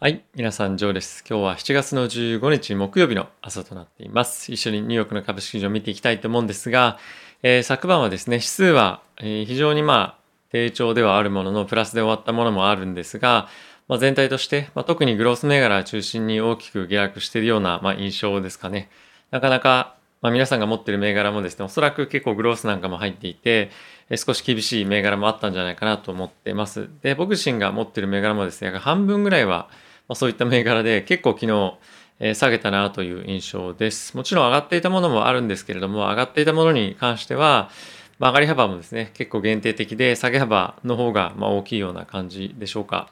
はい。皆さん、ジョーです。今日は7月の15日木曜日の朝となっています。一緒にニューヨークの株式市場を見ていきたいと思うんですが、えー、昨晩はですね、指数は、非常にまあ、低調ではあるものの、プラスで終わったものもあるんですが、まあ、全体として、まあ、特にグロース銘柄中心に大きく下落しているような、まあ、印象ですかね。なかなか、まあ、皆さんが持っている銘柄もですね、おそらく結構グロースなんかも入っていて、少し厳しい銘柄もあったんじゃないかなと思っています。で、僕自身が持っている銘柄もですね、約半分ぐらいは、まあ、そういった銘柄で結構昨日、え、下げたなという印象です。もちろん上がっていたものもあるんですけれども、上がっていたものに関しては、まあ、上がり幅もですね、結構限定的で、下げ幅の方がま大きいような感じでしょうか。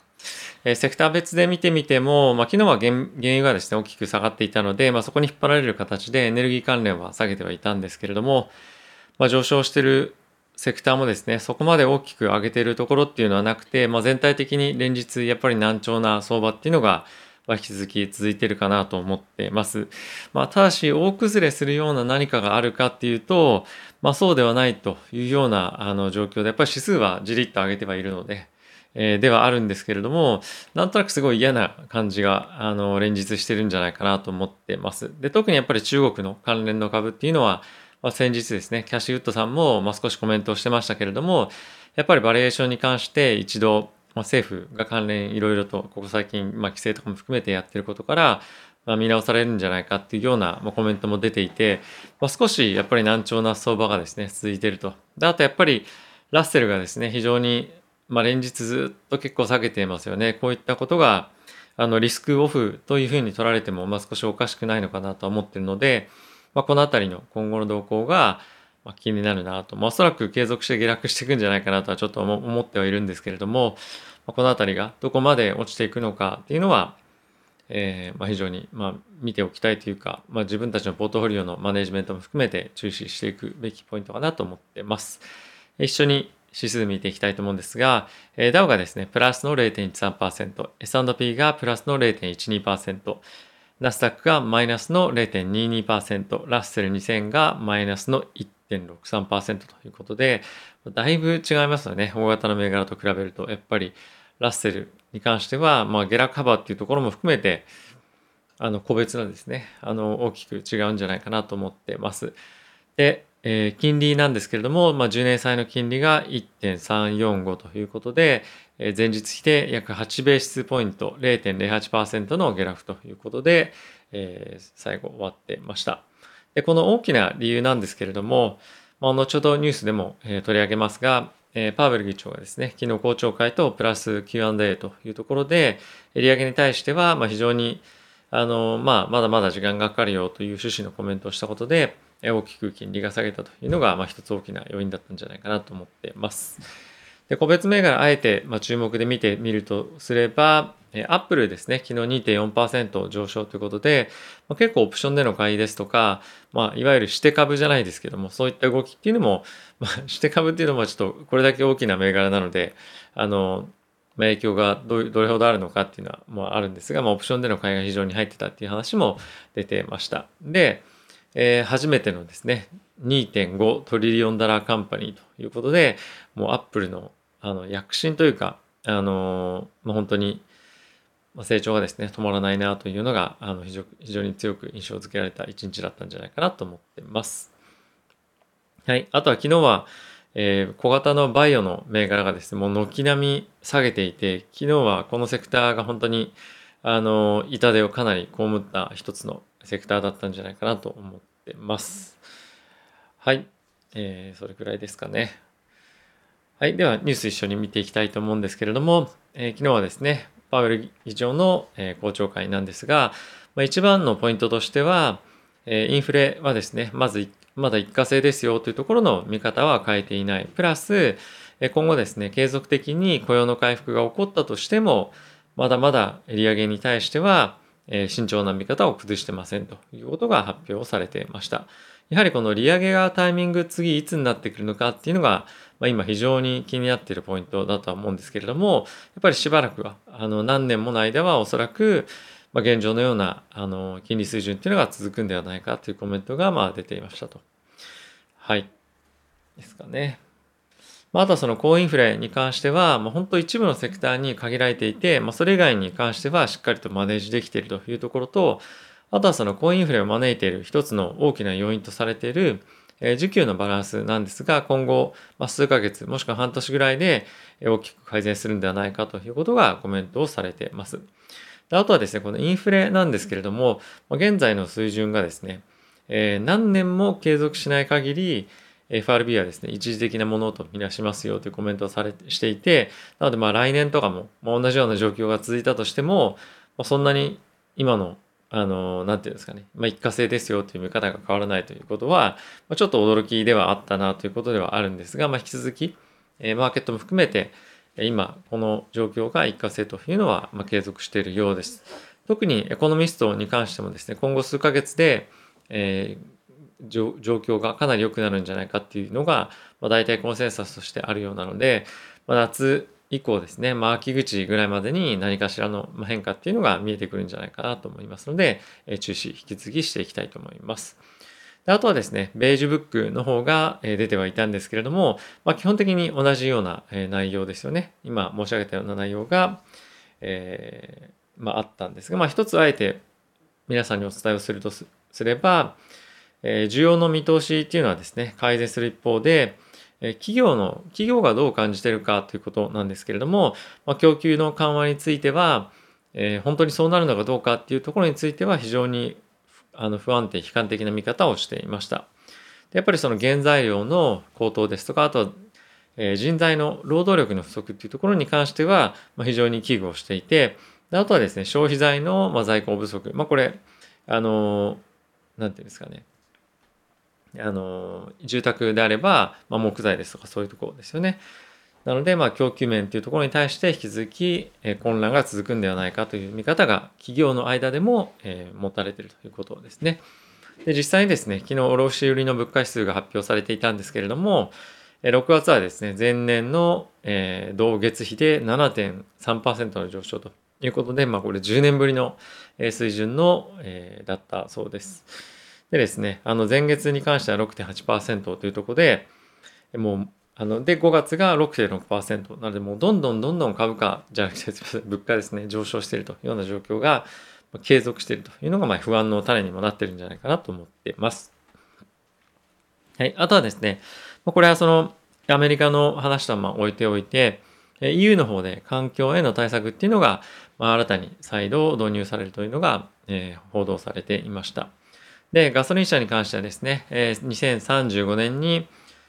え、セクター別で見てみても、まあ、昨日は原油がですね、大きく下がっていたので、まあ、そこに引っ張られる形でエネルギー関連は下げてはいたんですけれども、まあ、上昇しているセクターもですね、そこまで大きく上げているところっていうのはなくて、まあ、全体的に連日やっぱり難聴な相場っていうのが、引き続き続いているかなと思ってます。まあ、ただし、大崩れするような何かがあるかっていうと、まあ、そうではないというようなあの状況で、やっぱり指数はじりっと上げてはいるので、えー、ではあるんですけれども、なんとなくすごい嫌な感じが、あの、連日してるんじゃないかなと思ってます。で、特にやっぱり中国の関連の株っていうのは、まあ、先日ですね、キャッシュウッドさんも、まあ、少しコメントをしてましたけれども、やっぱりバリエーションに関して一度、まあ、政府が関連いろいろと、ここ最近、まあ、規制とかも含めてやってることから、まあ、見直されるんじゃないかっていうような、まあ、コメントも出ていて、まあ、少しやっぱり難聴な相場がですね、続いてると。で、あとやっぱり、ラッセルがですね、非常に、まあ、連日ずっと結構下げていますよね。こういったことが、あの、リスクオフというふうに取られても、まあ、少しおかしくないのかなと思ってるので、まあ、このあたりの今後の動向が気になるなと、まあ、おそらく継続して下落していくんじゃないかなとはちょっと思ってはいるんですけれども、まあ、このあたりがどこまで落ちていくのかっていうのは、えー、まあ非常にまあ見ておきたいというか、まあ、自分たちのポートフォリオのマネジメントも含めて注視していくべきポイントかなと思ってます。一緒に指数見ていきたいと思うんですが、えー、ダウがですね、プラスの0.13%、S&P がプラスの0.12%、ナスダックがマイナスの0.22%、ラッセル2000がマイナスの1.63%ということで、だいぶ違いますよね。大型の銘柄と比べると、やっぱりラッセルに関しては、まあ、下落幅っていうところも含めて、あの、個別のですね、あの、大きく違うんじゃないかなと思ってます。で、えー、金利なんですけれども、まあ、10年債の金利が1.345ということで、え前日比で約8ベースポイント0.08%の下落ということで、えー、最後終わってました。で、この大きな理由なんですけれども、まあ、後ほどニュースでも、えー、取り上げますが、えー、パウエル議長がですね、昨日公聴会とプラス Q&A というところで、利上げに対しては、まあ、非常に、あの、まあ、まだまだ時間がかかるよという趣旨のコメントをしたことで、大きく金利が下げたというのが、まあ、一つ大きな要因だったんじゃないかなと思ってます。で個別銘柄あえて、まあ、注目で見てみるとすれば、えアップルですね、昨日2.4%上昇ということで、まあ、結構オプションでの買いですとか、まあ、いわゆるして株じゃないですけども、そういった動きっていうのも、まあ、して株っていうのもちょっとこれだけ大きな銘柄なので、あの、まあ、影響がどれほどあるのかっていうのはもうあるんですが、まあ、オプションでの買いが非常に入ってたっていう話も出てました。で、えー、初めてのですね、2.5トリリオンダラーカンパニーということで、もうアップルのあの躍進というか、あのまあ、本当に成長がですね、止まらないなというのが、あの非常非常に強く印象づけられた一日だったんじゃないかなと思ってます。はい。あとは昨日は、えー、小型のバイオの銘柄がですね、もう軒並み下げていて、昨日はこのセクターが本当に、あの、痛手をかなり被った一つのセクターだったんじゃないかなと思ってます。はい。えー、それくらいですかね。はい。では、ニュース一緒に見ていきたいと思うんですけれども、えー、昨日はですね、パウエル議長の、えー、公聴会なんですが、まあ、一番のポイントとしては、え、インフレはですね、まず、まだ一過性ですよというところの見方は変えていない。プラス、今後ですね、継続的に雇用の回復が起こったとしても、まだまだ利上げに対しては、え慎重な見方を崩してませんということが発表されていました。やはりこの利上げがタイミング次いつになってくるのかっていうのが、まあ、今非常に気になっているポイントだとは思うんですけれども、やっぱりしばらくは、あの何年もの間はおそらく、まあ、現状のようなあの金利水準っていうのが続くんではないかというコメントがまあ出ていましたと。はい。ですかね。まあ、あとはその高インフレに関しては、まあ、本当一部のセクターに限られていて、まあ、それ以外に関してはしっかりとマネージできているというところと、あとはその高インフレを招いている一つの大きな要因とされている、え需給のバランスなんですが、今後、ま、数ヶ月、もしくは半年ぐらいで大きく改善するんではないかということがコメントをされています。であとはですね、このインフレなんですけれども、現在の水準がですね、え、何年も継続しない限り、FRB はですね、一時的なものとみなしますよというコメントをされしていて、なのでまあ来年とかも、まあ、同じような状況が続いたとしても、まあ、そんなに今の、あの、なんていうんですかね、まあ、一過性ですよという見方が変わらないということは、まあ、ちょっと驚きではあったなということではあるんですが、まあ、引き続き、えー、マーケットも含めて、今、この状況が一過性というのは、まあ、継続しているようです。特にエコノミストに関してもですね、今後数ヶ月で、えー状況がかなり良くなるんじゃないかっていうのが、まあ、大体コンセンサスとしてあるようなので、まあ、夏以降ですね、まあ、秋口ぐらいまでに何かしらの変化っていうのが見えてくるんじゃないかなと思いますので、え注視引き続きしていきたいと思います。であとはですね、ベージュブックの方が出てはいたんですけれども、まあ、基本的に同じような内容ですよね。今申し上げたような内容が、えー、まあ、あったんですが、まあ、一つあえて皆さんにお伝えをするとすれば、え需要の見通しっていうのはですね、改善する一方で、え企業の、企業がどう感じてるかということなんですけれども、まあ、供給の緩和については、え、本当にそうなるのかどうかっていうところについては非常にあの不安定、悲観的な見方をしていました。やっぱりその原材料の高騰ですとか、あとは、人材の労働力の不足っていうところに関しては、非常に危惧をしていて、あとはですね、消費財の、在庫不足。まあ、これ、あのー、なんていうんですかね。あの住宅であれば、まあ、木材ですとかそういうところですよね。なので、まあ、供給面というところに対して引き続き、え混乱が続くんではないかという見方が企業の間でも、え持たれているということですね。で実際にですね、昨日卸売の物価指数が発表されていたんですけれども、6月はですね、前年の、え同月比で7.3%の上昇ということで、まあ、これ10年ぶりの水準の、えだったそうです。でですね、あの前月に関しては6.8%というところで、もう、あの、で、5月が6.6%なので、もうどんどんどんどん株価じゃなくて、物価ですね、上昇しているというような状況が継続しているというのが、まあ、不安の種にもなってるんじゃないかなと思っています。はい。あとはですね、これはその、アメリカの話とはまあ置いておいて、EU の方で環境への対策っていうのが、まあ、新たに再度導入されるというのが、えー、報道されていました。で、ガソリン車に関してはですね、え2035年に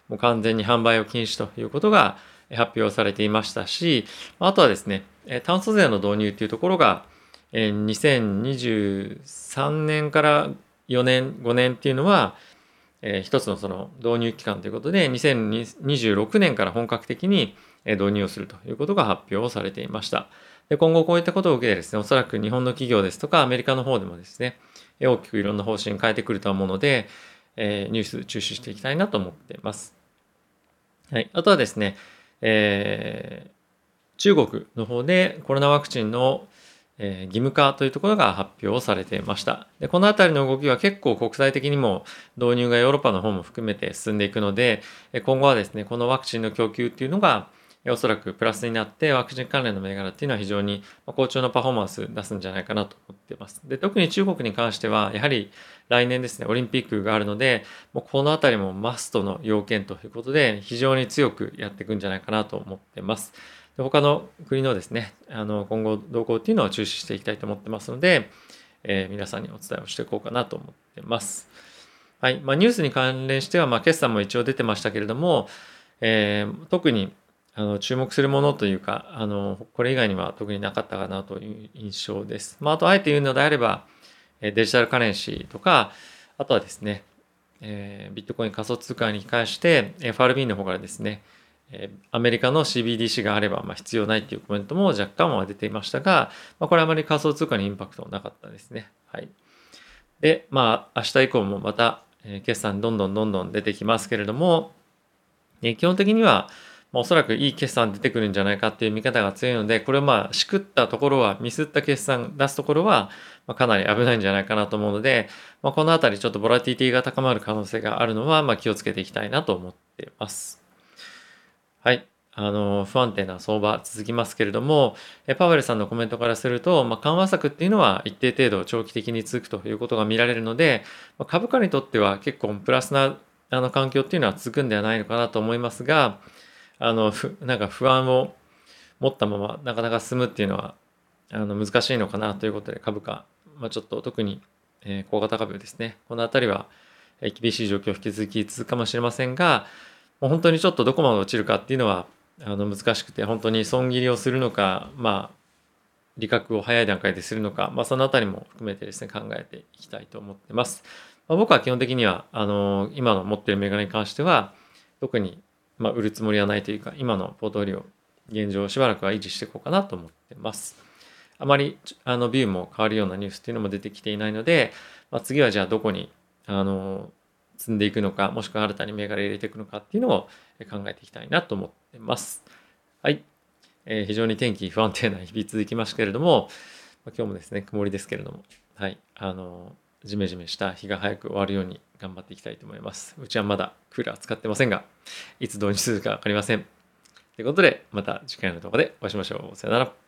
もう完全に販売を禁止ということが発表されていましたし、あとはですね、炭素税の導入というところが、2023年から4年、5年っていうのは、え一つのその導入期間ということで、2026年から本格的に導入をするということが発表されていました。で今後こういったことを受けてですね、おそらく日本の企業ですとかアメリカの方でもですね、大きくいろんな方針変えてくると思うので、えー、ニュース注視していきたいなと思っています。はい。あとはですね、えー、中国の方でコロナワクチンの、え、義務化というところが発表されていました。でこのあたりの動きは結構国際的にも導入がヨーロッパの方も含めて進んでいくので、今後はですね、このワクチンの供給っていうのが、おそらくプラスになってワクチン関連の銘柄っていうのは非常に好調なパフォーマンス出すんじゃないかなと思ってます。で特に中国に関してはやはり来年ですねオリンピックがあるのでもうこの辺りもマストの要件ということで非常に強くやっていくんじゃないかなと思ってます。で他の国のですねあの今後動向っていうのを注視していきたいと思ってますので、えー、皆さんにお伝えをしていこうかなと思ってます。はいまあ、ニュースに関連しては、まあ、決算も一応出てましたけれども、えー、特にあの注目するものというかあのこれ以外には特になかったかなという印象です。まあ、あとあえて言うのであればデジタルカレンシーとかあとはですね、えー、ビットコイン仮想通貨に関して FRB の方からですねアメリカの CBDC があればま必要ないっていうコメントも若干は出ていましたが、まあ、これあまり仮想通貨にインパクトはなかったですね。はい。で、まあ明日以降もまた決算どんどんどんどん出てきますけれども、基本的にはおそらくいい決算出てくるんじゃないかっていう見方が強いので、これをまあ、しくったところは、ミスった決算出すところは、まかなり危ないんじゃないかなと思うので、まあ、このあたりちょっとボラティティが高まる可能性があるのは、まあ気をつけていきたいなと思っています。はい。あの、不安定な相場続きますけれども、パウエルさんのコメントからすると、まあ、緩和策っていうのは一定程度長期的に続くということが見られるので、まあ、株価にとっては結構プラスなあの環境っていうのは続くんではないのかなと思いますが、あの、なんか不安を持ったままなかなか進むっていうのはあの難しいのかなということで株価、まあ、ちょっと特に、えー、小型株ですね。このあたりは厳しい状況を引き続き続くかもしれませんが、もう本当にちょっとどこまで落ちるかっていうのはあの難しくて本当に損切りをするのかまあ利確を早い段階でするのか、まあ、そのあたりも含めてですね考えていきたいと思ってます。まあ、僕は基本的にはあの今の持ってる銘柄に関しては特に、まあ、売るつもりはないというか今のポートフォリオ現状しばらくは維持していこうかなと思ってます。あまりあのビューも変わるようなニュースっていうのも出てきていないので、まあ、次はじゃあどこにあの積んでいくのかもしくは新たに銘柄入れていくのかっていうのを考えていきたいなと思ってます。はい。えー、非常に天気不安定な日々続きましたけれども、まあ、今日もですね、曇りですけれども、はい。あの、ジメジメした日が早く終わるように頑張っていきたいと思います。うちはまだクーラー使ってませんが、いつ導入するか分かりません。ということで、また次回の動画でお会いしましょう。さよなら。